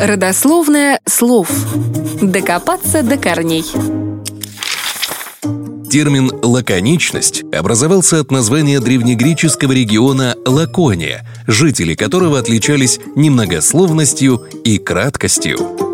Родословное слов. Докопаться до корней. Термин «лаконичность» образовался от названия древнегреческого региона Лакония, жители которого отличались немногословностью и краткостью.